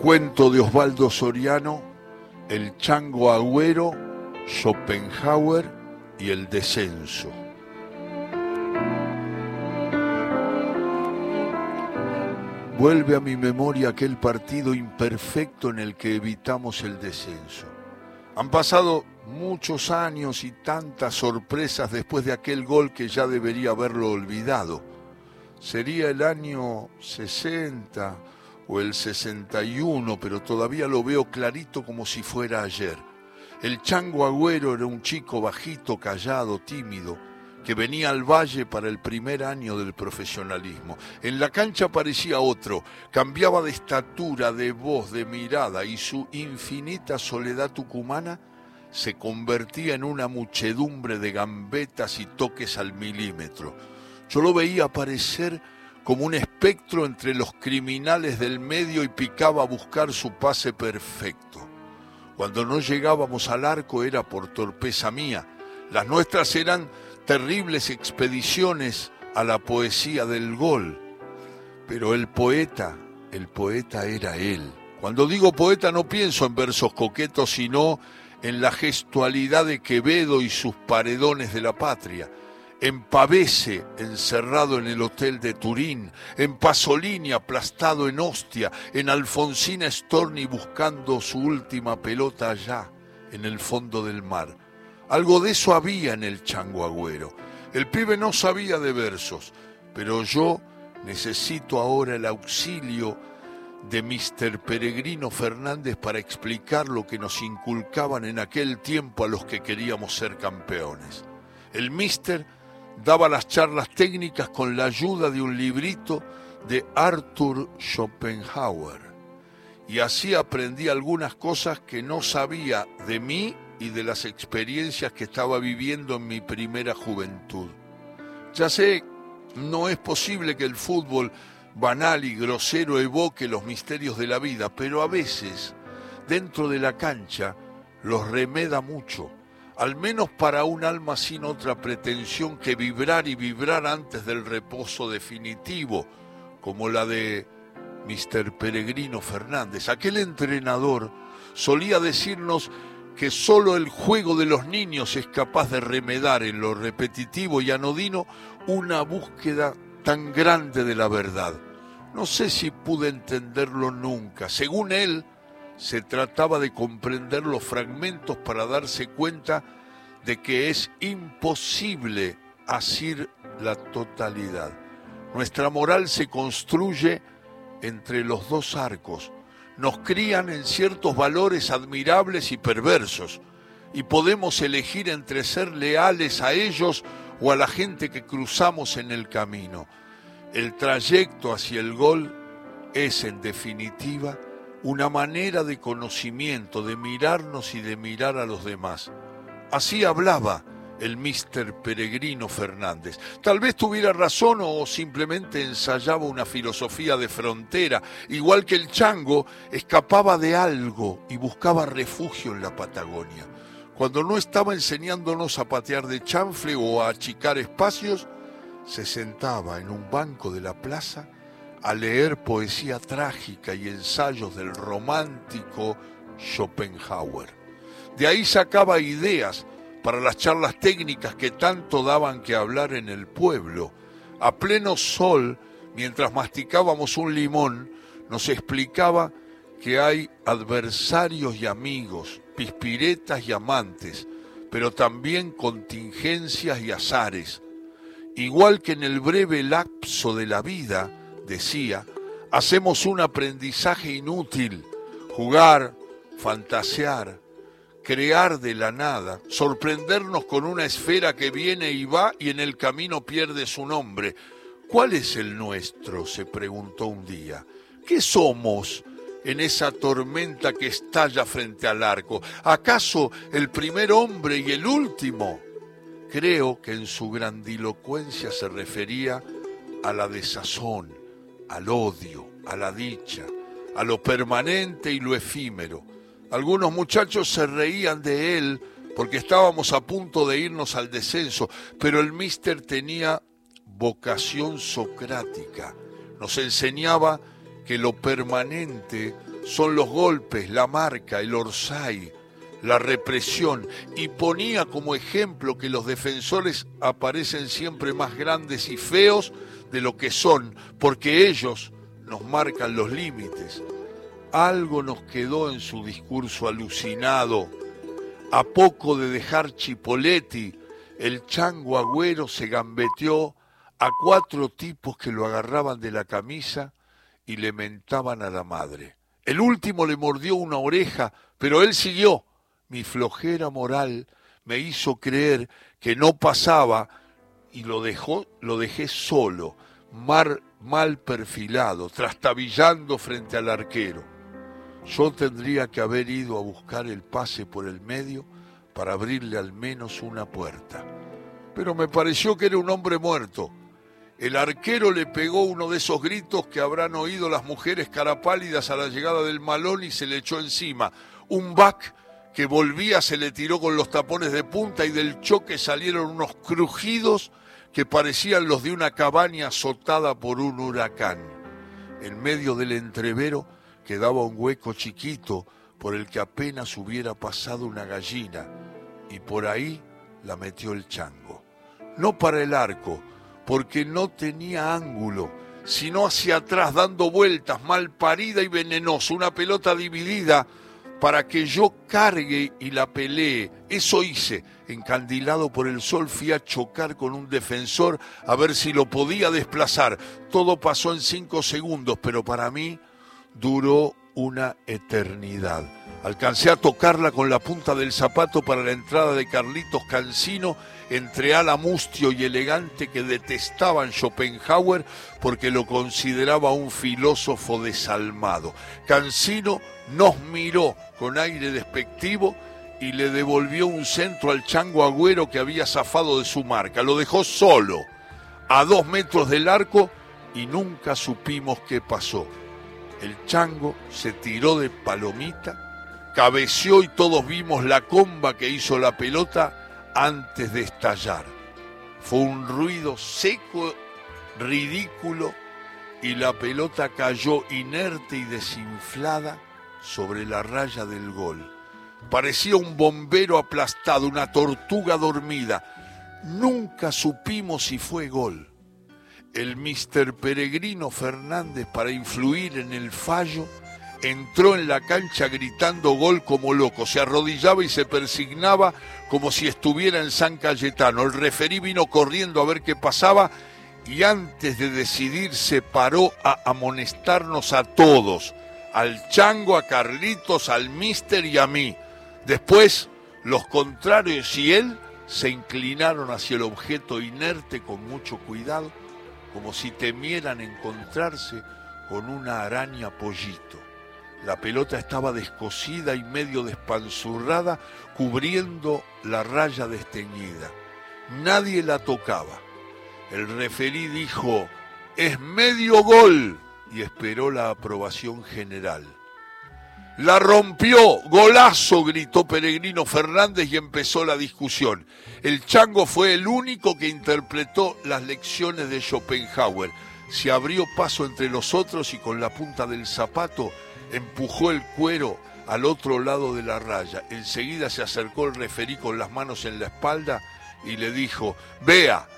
Cuento de Osvaldo Soriano, El Chango Agüero, Schopenhauer y El Descenso. Vuelve a mi memoria aquel partido imperfecto en el que evitamos el descenso. Han pasado muchos años y tantas sorpresas después de aquel gol que ya debería haberlo olvidado. Sería el año 60 o el 61, pero todavía lo veo clarito como si fuera ayer. El chango agüero era un chico bajito, callado, tímido, que venía al valle para el primer año del profesionalismo. En la cancha parecía otro, cambiaba de estatura, de voz, de mirada, y su infinita soledad tucumana se convertía en una muchedumbre de gambetas y toques al milímetro. Yo lo veía aparecer como un espectro entre los criminales del medio y picaba a buscar su pase perfecto. Cuando no llegábamos al arco era por torpeza mía. Las nuestras eran terribles expediciones a la poesía del gol. Pero el poeta, el poeta era él. Cuando digo poeta no pienso en versos coquetos, sino en la gestualidad de Quevedo y sus paredones de la patria en Pavese, encerrado en el hotel de Turín, en Pasolini aplastado en Ostia, en Alfonsina Storni buscando su última pelota allá, en el fondo del mar. Algo de eso había en el chango agüero. El pibe no sabía de versos, pero yo necesito ahora el auxilio de Mr. Peregrino Fernández para explicar lo que nos inculcaban en aquel tiempo a los que queríamos ser campeones. El Mister daba las charlas técnicas con la ayuda de un librito de Arthur Schopenhauer. Y así aprendí algunas cosas que no sabía de mí y de las experiencias que estaba viviendo en mi primera juventud. Ya sé, no es posible que el fútbol banal y grosero evoque los misterios de la vida, pero a veces, dentro de la cancha, los remeda mucho al menos para un alma sin otra pretensión que vibrar y vibrar antes del reposo definitivo, como la de Mr. Peregrino Fernández. Aquel entrenador solía decirnos que solo el juego de los niños es capaz de remedar en lo repetitivo y anodino una búsqueda tan grande de la verdad. No sé si pude entenderlo nunca. Según él, se trataba de comprender los fragmentos para darse cuenta de que es imposible asir la totalidad. Nuestra moral se construye entre los dos arcos. Nos crían en ciertos valores admirables y perversos y podemos elegir entre ser leales a ellos o a la gente que cruzamos en el camino. El trayecto hacia el gol es, en definitiva, una manera de conocimiento, de mirarnos y de mirar a los demás. Así hablaba el mister Peregrino Fernández. Tal vez tuviera razón o simplemente ensayaba una filosofía de frontera, igual que el chango escapaba de algo y buscaba refugio en la Patagonia. Cuando no estaba enseñándonos a patear de chanfle o a achicar espacios, se sentaba en un banco de la plaza a leer poesía trágica y ensayos del romántico Schopenhauer. De ahí sacaba ideas para las charlas técnicas que tanto daban que hablar en el pueblo. A pleno sol, mientras masticábamos un limón, nos explicaba que hay adversarios y amigos, pispiretas y amantes, pero también contingencias y azares. Igual que en el breve lapso de la vida, decía, hacemos un aprendizaje inútil, jugar, fantasear, crear de la nada, sorprendernos con una esfera que viene y va y en el camino pierde su nombre. ¿Cuál es el nuestro? se preguntó un día. ¿Qué somos en esa tormenta que estalla frente al arco? ¿Acaso el primer hombre y el último? Creo que en su grandilocuencia se refería a la desazón, al odio, a la dicha, a lo permanente y lo efímero. Algunos muchachos se reían de él porque estábamos a punto de irnos al descenso, pero el mister tenía vocación socrática. Nos enseñaba que lo permanente son los golpes, la marca, el orsay, la represión, y ponía como ejemplo que los defensores aparecen siempre más grandes y feos de lo que son, porque ellos nos marcan los límites. Algo nos quedó en su discurso alucinado. A poco de dejar Chipoletti, el chango agüero se gambeteó a cuatro tipos que lo agarraban de la camisa y le mentaban a la madre. El último le mordió una oreja, pero él siguió. Mi flojera moral me hizo creer que no pasaba y lo dejó, lo dejé solo, mal perfilado, trastabillando frente al arquero. Yo tendría que haber ido a buscar el pase por el medio para abrirle al menos una puerta. Pero me pareció que era un hombre muerto el arquero le pegó uno de esos gritos que habrán oído las mujeres carapálidas a la llegada del malón y se le echó encima. Un back que volvía se le tiró con los tapones de punta y del choque salieron unos crujidos que parecían los de una cabaña azotada por un huracán. En medio del entrevero quedaba un hueco chiquito por el que apenas hubiera pasado una gallina y por ahí la metió el chango. No para el arco, porque no tenía ángulo, sino hacia atrás dando vueltas, mal parida y venenosa, una pelota dividida para que yo cargue y la pelee. Eso hice. Encandilado por el sol fui a chocar con un defensor a ver si lo podía desplazar. Todo pasó en cinco segundos, pero para mí duró una eternidad. Alcancé a tocarla con la punta del zapato para la entrada de Carlitos Cancino entre ala mustio y elegante que detestaban Schopenhauer porque lo consideraba un filósofo desalmado. Cancino nos miró con aire despectivo y le devolvió un centro al chango agüero que había zafado de su marca. Lo dejó solo, a dos metros del arco, y nunca supimos qué pasó. El chango se tiró de palomita, cabeció y todos vimos la comba que hizo la pelota antes de estallar. Fue un ruido seco, ridículo, y la pelota cayó inerte y desinflada sobre la raya del gol. Parecía un bombero aplastado, una tortuga dormida. Nunca supimos si fue gol. El mister Peregrino Fernández, para influir en el fallo, entró en la cancha gritando gol como loco, se arrodillaba y se persignaba como si estuviera en San Cayetano. El referí vino corriendo a ver qué pasaba y antes de decidir se paró a amonestarnos a todos, al chango, a Carlitos, al mister y a mí. Después, los contrarios y él se inclinaron hacia el objeto inerte con mucho cuidado, como si temieran encontrarse con una araña pollito. La pelota estaba descosida y medio despanzurrada, cubriendo la raya desteñida. Nadie la tocaba. El referí dijo, es medio gol, y esperó la aprobación general. La rompió, golazo, gritó Peregrino Fernández y empezó la discusión. El chango fue el único que interpretó las lecciones de Schopenhauer. Se abrió paso entre los otros y con la punta del zapato empujó el cuero al otro lado de la raya. Enseguida se acercó el referí con las manos en la espalda y le dijo, vea,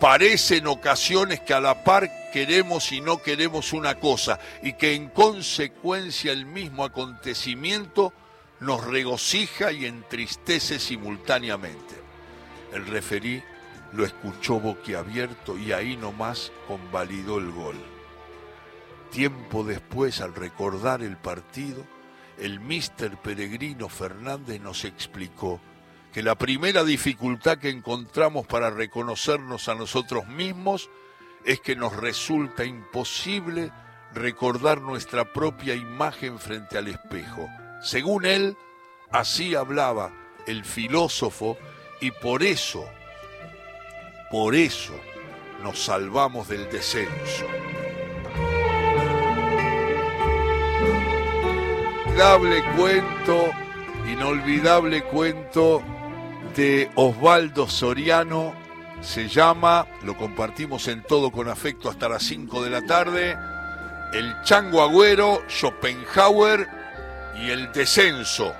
parece en ocasiones que a la par queremos y no queremos una cosa y que en consecuencia el mismo acontecimiento nos regocija y entristece simultáneamente. El referí lo escuchó boquiabierto y ahí nomás convalidó el gol. Tiempo después, al recordar el partido, el mister Peregrino Fernández nos explicó que la primera dificultad que encontramos para reconocernos a nosotros mismos es que nos resulta imposible recordar nuestra propia imagen frente al espejo. Según él, así hablaba el filósofo y por eso, por eso nos salvamos del descenso. Inolvidable cuento, inolvidable cuento de Osvaldo Soriano. Se llama, lo compartimos en todo con afecto hasta las 5 de la tarde, el Chango Agüero, Schopenhauer y el descenso